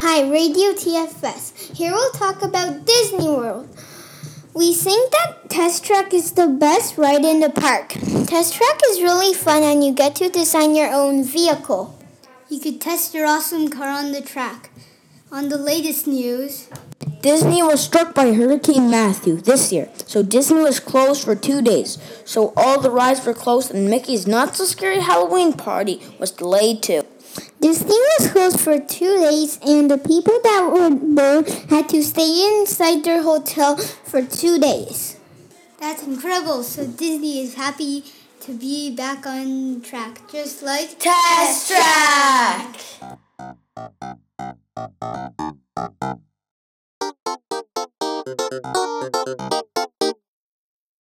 Hi, Radio TFS. Here we'll talk about Disney World. We think that Test Track is the best ride in the park. Test Track is really fun and you get to design your own vehicle. You could test your awesome car on the track. On the latest news, Disney was struck by Hurricane Matthew this year, so Disney was closed for two days. So all the rides were closed, and Mickey's Not So Scary Halloween Party was delayed too. Disney was closed for two days, and the people that were there had to stay inside their hotel for two days. that's incredible. So Disney is happy to be back on track, just like Test Track! Thank you.